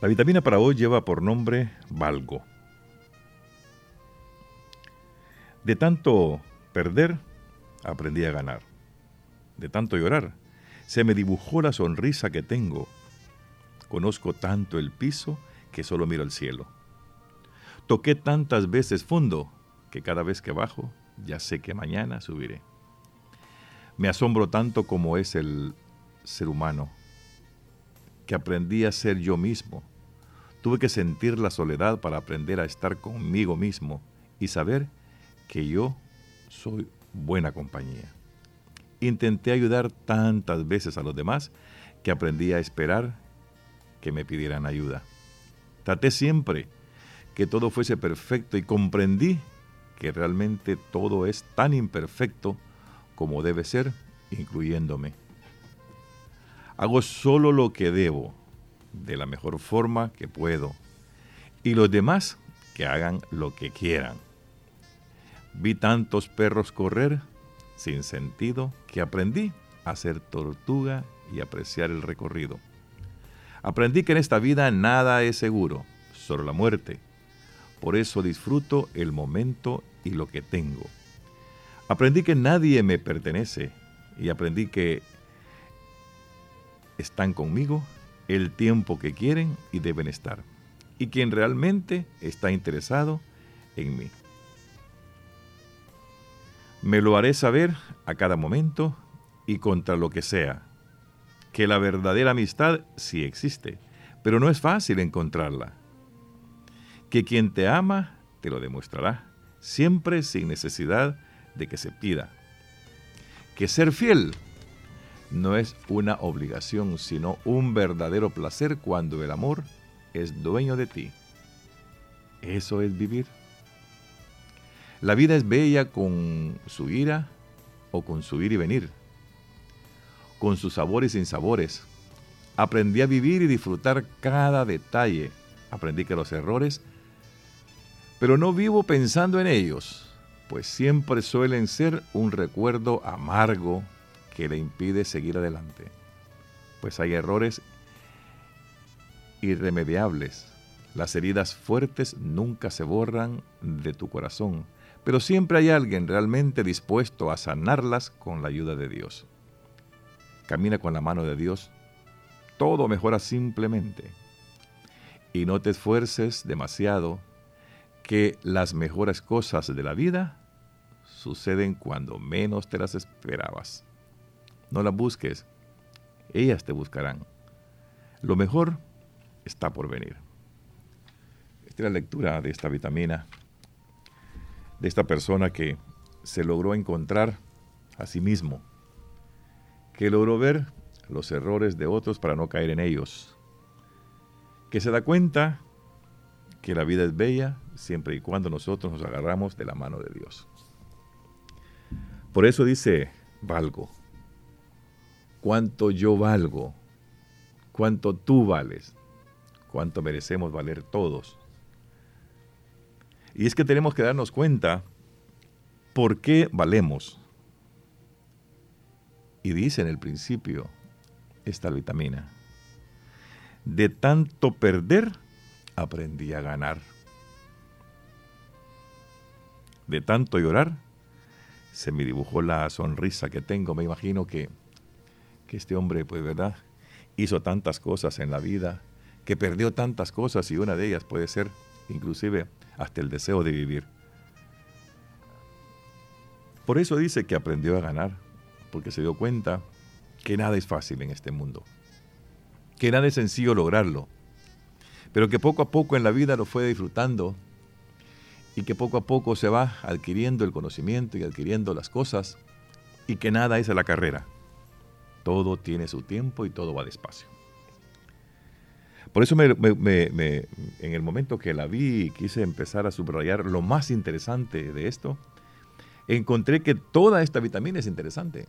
La vitamina para hoy lleva por nombre Valgo. De tanto perder, aprendí a ganar. De tanto llorar, se me dibujó la sonrisa que tengo. Conozco tanto el piso que solo miro el cielo. Toqué tantas veces fondo que cada vez que bajo ya sé que mañana subiré. Me asombro tanto como es el ser humano, que aprendí a ser yo mismo. Tuve que sentir la soledad para aprender a estar conmigo mismo y saber que yo soy buena compañía. Intenté ayudar tantas veces a los demás que aprendí a esperar que me pidieran ayuda. Traté siempre que todo fuese perfecto y comprendí que realmente todo es tan imperfecto como debe ser, incluyéndome. Hago solo lo que debo, de la mejor forma que puedo, y los demás que hagan lo que quieran. Vi tantos perros correr sin sentido que aprendí a ser tortuga y apreciar el recorrido. Aprendí que en esta vida nada es seguro, solo la muerte. Por eso disfruto el momento y lo que tengo. Aprendí que nadie me pertenece y aprendí que están conmigo el tiempo que quieren y deben estar. Y quien realmente está interesado en mí. Me lo haré saber a cada momento y contra lo que sea, que la verdadera amistad sí existe, pero no es fácil encontrarla. Que quien te ama te lo demostrará, siempre sin necesidad de que se pida. Que ser fiel no es una obligación, sino un verdadero placer cuando el amor es dueño de ti. Eso es vivir. La vida es bella con su ira o con su ir y venir, con sus sabores y sinsabores. Aprendí a vivir y disfrutar cada detalle. Aprendí que los errores, pero no vivo pensando en ellos, pues siempre suelen ser un recuerdo amargo que le impide seguir adelante. Pues hay errores irremediables. Las heridas fuertes nunca se borran de tu corazón pero siempre hay alguien realmente dispuesto a sanarlas con la ayuda de Dios. Camina con la mano de Dios, todo mejora simplemente. Y no te esfuerces demasiado, que las mejores cosas de la vida suceden cuando menos te las esperabas. No las busques, ellas te buscarán. Lo mejor está por venir. Esta es la lectura de esta vitamina de esta persona que se logró encontrar a sí mismo, que logró ver los errores de otros para no caer en ellos, que se da cuenta que la vida es bella siempre y cuando nosotros nos agarramos de la mano de Dios. Por eso dice, valgo. ¿Cuánto yo valgo? ¿Cuánto tú vales? ¿Cuánto merecemos valer todos? Y es que tenemos que darnos cuenta por qué valemos. Y dice en el principio esta vitamina, de tanto perder, aprendí a ganar. De tanto llorar, se me dibujó la sonrisa que tengo. Me imagino que, que este hombre, pues, ¿verdad? Hizo tantas cosas en la vida, que perdió tantas cosas y una de ellas puede ser inclusive hasta el deseo de vivir. Por eso dice que aprendió a ganar, porque se dio cuenta que nada es fácil en este mundo, que nada es sencillo lograrlo, pero que poco a poco en la vida lo fue disfrutando y que poco a poco se va adquiriendo el conocimiento y adquiriendo las cosas y que nada es a la carrera. Todo tiene su tiempo y todo va despacio. Por eso en el momento que la vi quise empezar a subrayar lo más interesante de esto, encontré que toda esta vitamina es interesante.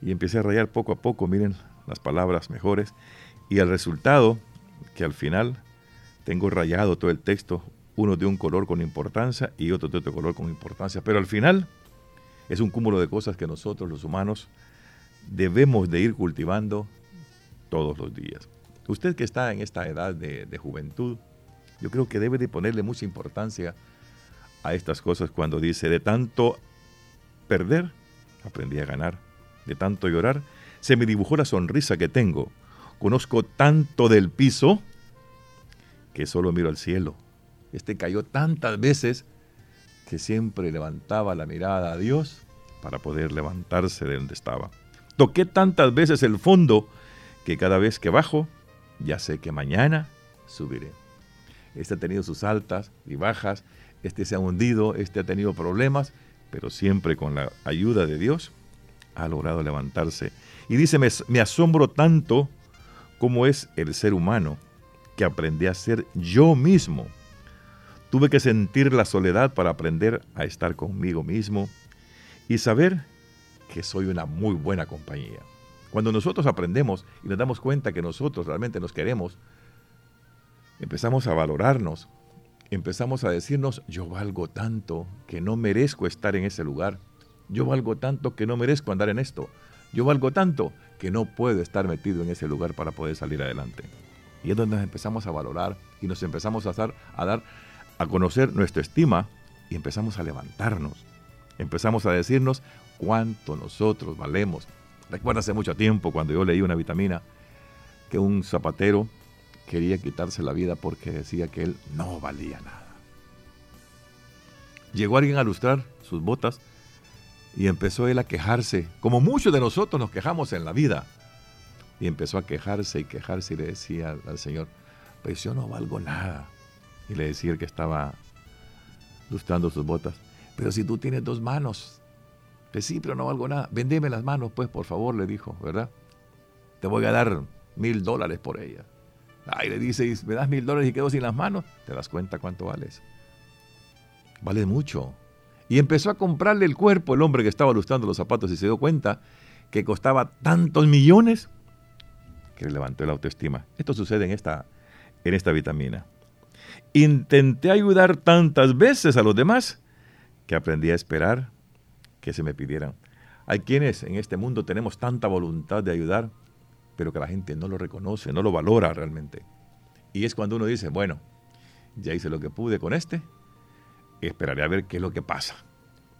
Y empecé a rayar poco a poco, miren las palabras mejores, y el resultado, que al final tengo rayado todo el texto, uno de un color con importancia y otro de otro color con importancia, pero al final es un cúmulo de cosas que nosotros los humanos debemos de ir cultivando todos los días. Usted que está en esta edad de, de juventud, yo creo que debe de ponerle mucha importancia a estas cosas cuando dice, de tanto perder, aprendí a ganar. De tanto llorar, se me dibujó la sonrisa que tengo. Conozco tanto del piso que solo miro al cielo. Este cayó tantas veces que siempre levantaba la mirada a Dios para poder levantarse de donde estaba. Toqué tantas veces el fondo que cada vez que bajo, ya sé que mañana subiré. Este ha tenido sus altas y bajas, este se ha hundido, este ha tenido problemas, pero siempre con la ayuda de Dios ha logrado levantarse. Y dice, me, me asombro tanto como es el ser humano, que aprendí a ser yo mismo. Tuve que sentir la soledad para aprender a estar conmigo mismo y saber que soy una muy buena compañía. Cuando nosotros aprendemos y nos damos cuenta que nosotros realmente nos queremos, empezamos a valorarnos, empezamos a decirnos, yo valgo tanto que no merezco estar en ese lugar, yo valgo tanto que no merezco andar en esto, yo valgo tanto que no puedo estar metido en ese lugar para poder salir adelante. Y es donde nos empezamos a valorar y nos empezamos a dar, a dar a conocer nuestra estima y empezamos a levantarnos. Empezamos a decirnos cuánto nosotros valemos. Recuerda hace mucho tiempo cuando yo leí una vitamina que un zapatero quería quitarse la vida porque decía que él no valía nada. Llegó alguien a lustrar sus botas y empezó él a quejarse, como muchos de nosotros nos quejamos en la vida. Y empezó a quejarse y quejarse y le decía al Señor, pues yo no valgo nada. Y le decía el que estaba lustrando sus botas, pero si tú tienes dos manos, pues sí, pero no valgo nada. Vendeme las manos, pues, por favor, le dijo, ¿verdad? Te voy a dar mil dólares por ella. Ay, le dice, me das mil dólares y quedo sin las manos. ¿Te das cuenta cuánto vales? Vale mucho. Y empezó a comprarle el cuerpo el hombre que estaba lustrando los zapatos y se dio cuenta que costaba tantos millones que le levantó la autoestima. Esto sucede en esta, en esta vitamina. Intenté ayudar tantas veces a los demás que aprendí a esperar que se me pidieran. Hay quienes en este mundo tenemos tanta voluntad de ayudar, pero que la gente no lo reconoce, no lo valora realmente. Y es cuando uno dice, bueno, ya hice lo que pude con este, esperaré a ver qué es lo que pasa.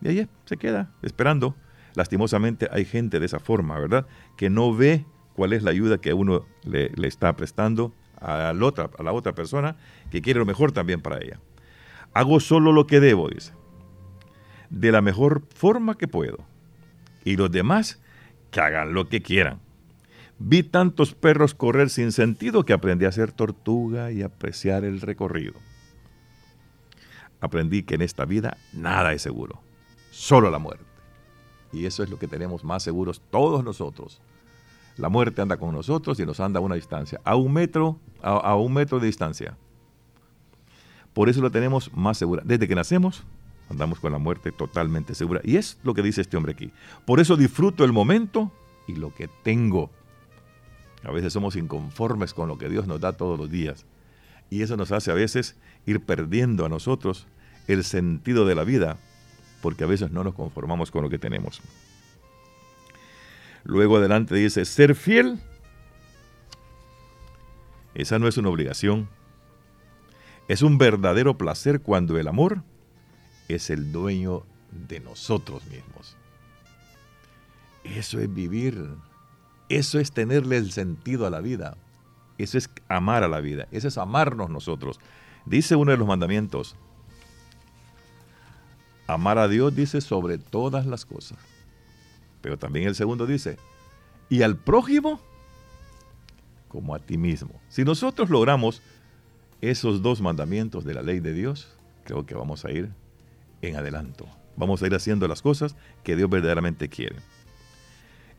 Y ahí se queda esperando. Lastimosamente hay gente de esa forma, ¿verdad? Que no ve cuál es la ayuda que uno le, está prestando a la, otra, a la otra persona que quiere lo mejor también para ella. Hago solo lo que debo, dice. De la mejor forma que puedo. Y los demás que hagan lo que quieran. Vi tantos perros correr sin sentido que aprendí a ser tortuga y apreciar el recorrido. Aprendí que en esta vida nada es seguro, solo la muerte. Y eso es lo que tenemos más seguros todos nosotros. La muerte anda con nosotros y nos anda a una distancia, a un metro, a, a un metro de distancia. Por eso lo tenemos más segura. Desde que nacemos, andamos con la muerte totalmente segura. Y es lo que dice este hombre aquí. Por eso disfruto el momento y lo que tengo. A veces somos inconformes con lo que Dios nos da todos los días. Y eso nos hace a veces ir perdiendo a nosotros el sentido de la vida, porque a veces no nos conformamos con lo que tenemos. Luego adelante dice, ser fiel, esa no es una obligación, es un verdadero placer cuando el amor es el dueño de nosotros mismos. Eso es vivir eso es tenerle el sentido a la vida. Eso es amar a la vida. Eso es amarnos nosotros. Dice uno de los mandamientos, amar a Dios dice sobre todas las cosas. Pero también el segundo dice, y al prójimo como a ti mismo. Si nosotros logramos esos dos mandamientos de la ley de Dios, creo que vamos a ir en adelanto. Vamos a ir haciendo las cosas que Dios verdaderamente quiere.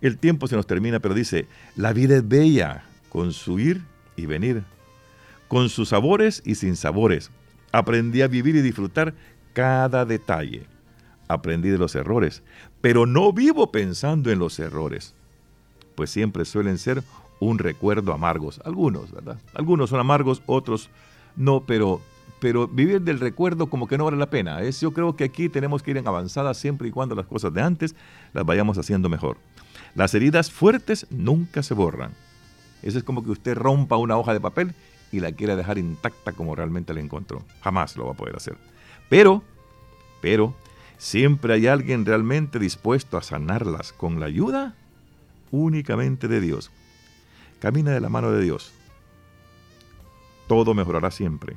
El tiempo se nos termina, pero dice, la vida es bella con su ir y venir, con sus sabores y sin sabores. Aprendí a vivir y disfrutar cada detalle. Aprendí de los errores, pero no vivo pensando en los errores, pues siempre suelen ser un recuerdo amargos. Algunos, ¿verdad? Algunos son amargos, otros no, pero, pero vivir del recuerdo como que no vale la pena. Es, yo creo que aquí tenemos que ir en avanzada siempre y cuando las cosas de antes las vayamos haciendo mejor. Las heridas fuertes nunca se borran, Eso es como que usted rompa una hoja de papel y la quiera dejar intacta como realmente la encontró. Jamás lo va a poder hacer. Pero, pero, siempre hay alguien realmente dispuesto a sanarlas con la ayuda únicamente de Dios. Camina de la mano de Dios. Todo mejorará siempre.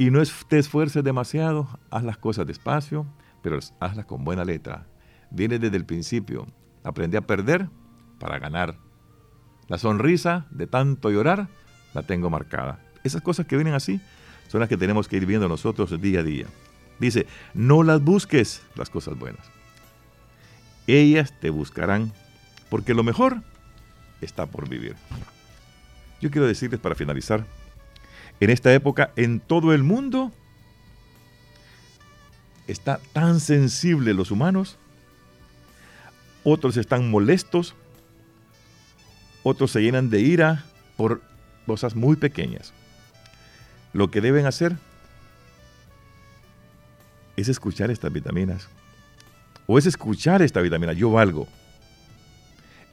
Y no te esfuerces demasiado, haz las cosas despacio, pero hazlas con buena letra. Viene desde el principio. Aprende a perder para ganar. La sonrisa de tanto llorar la tengo marcada. Esas cosas que vienen así son las que tenemos que ir viendo nosotros día a día. Dice, no las busques las cosas buenas. Ellas te buscarán porque lo mejor está por vivir. Yo quiero decirles para finalizar, en esta época en todo el mundo está tan sensible los humanos, otros están molestos, otros se llenan de ira por cosas muy pequeñas. Lo que deben hacer es escuchar estas vitaminas. O es escuchar esta vitamina, yo valgo.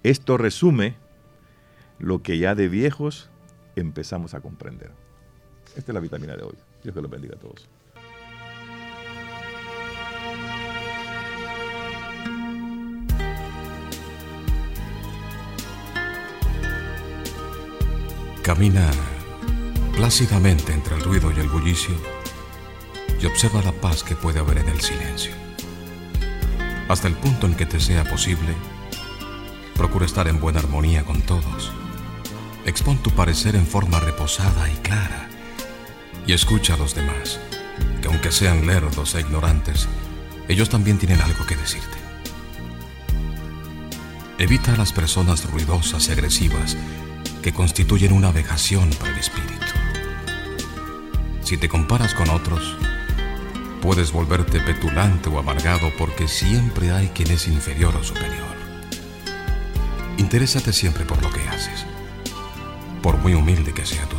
Esto resume lo que ya de viejos empezamos a comprender. Esta es la vitamina de hoy. Dios que los bendiga a todos. Camina plácidamente entre el ruido y el bullicio y observa la paz que puede haber en el silencio. Hasta el punto en que te sea posible, procura estar en buena armonía con todos. Expon tu parecer en forma reposada y clara y escucha a los demás, que aunque sean lerdos e ignorantes, ellos también tienen algo que decirte. Evita a las personas ruidosas y agresivas que constituyen una vejación para el espíritu. Si te comparas con otros, puedes volverte petulante o amargado porque siempre hay quien es inferior o superior. Interésate siempre por lo que haces, por muy humilde que sea tu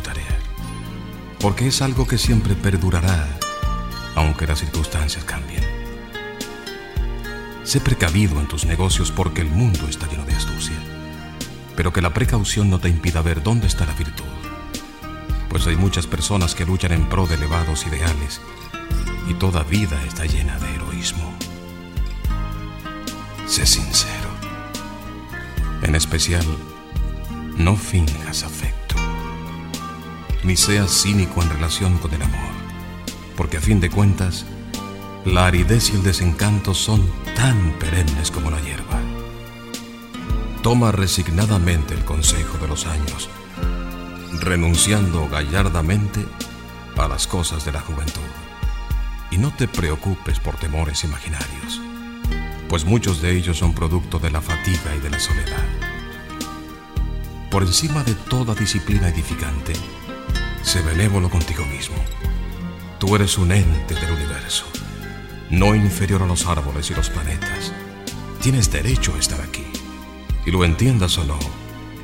porque es algo que siempre perdurará, aunque las circunstancias cambien. Sé precavido en tus negocios porque el mundo está lleno de astucia pero que la precaución no te impida ver dónde está la virtud. Pues hay muchas personas que luchan en pro de elevados ideales y toda vida está llena de heroísmo. Sé sincero. En especial, no finjas afecto, ni seas cínico en relación con el amor, porque a fin de cuentas, la aridez y el desencanto son tan perennes como la hierba. Toma resignadamente el consejo de los años, renunciando gallardamente a las cosas de la juventud. Y no te preocupes por temores imaginarios, pues muchos de ellos son producto de la fatiga y de la soledad. Por encima de toda disciplina edificante, sé benévolo contigo mismo. Tú eres un ente del universo, no inferior a los árboles y los planetas. Tienes derecho a estar aquí y lo entiendas o no,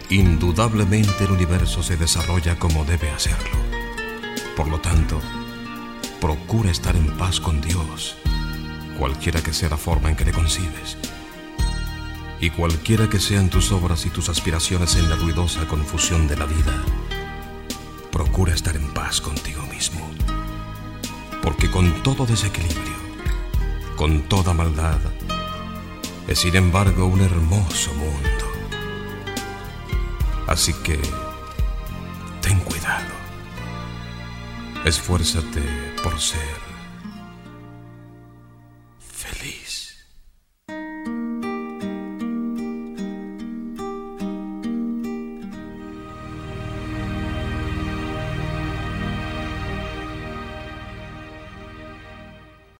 indudablemente el universo se desarrolla como debe hacerlo. Por lo tanto, procura estar en paz con Dios, cualquiera que sea la forma en que le concibes. Y cualquiera que sean tus obras y tus aspiraciones en la ruidosa confusión de la vida, procura estar en paz contigo mismo. Porque con todo desequilibrio, con toda maldad, es sin embargo un hermoso mundo. Así que ten cuidado. Esfuérzate por ser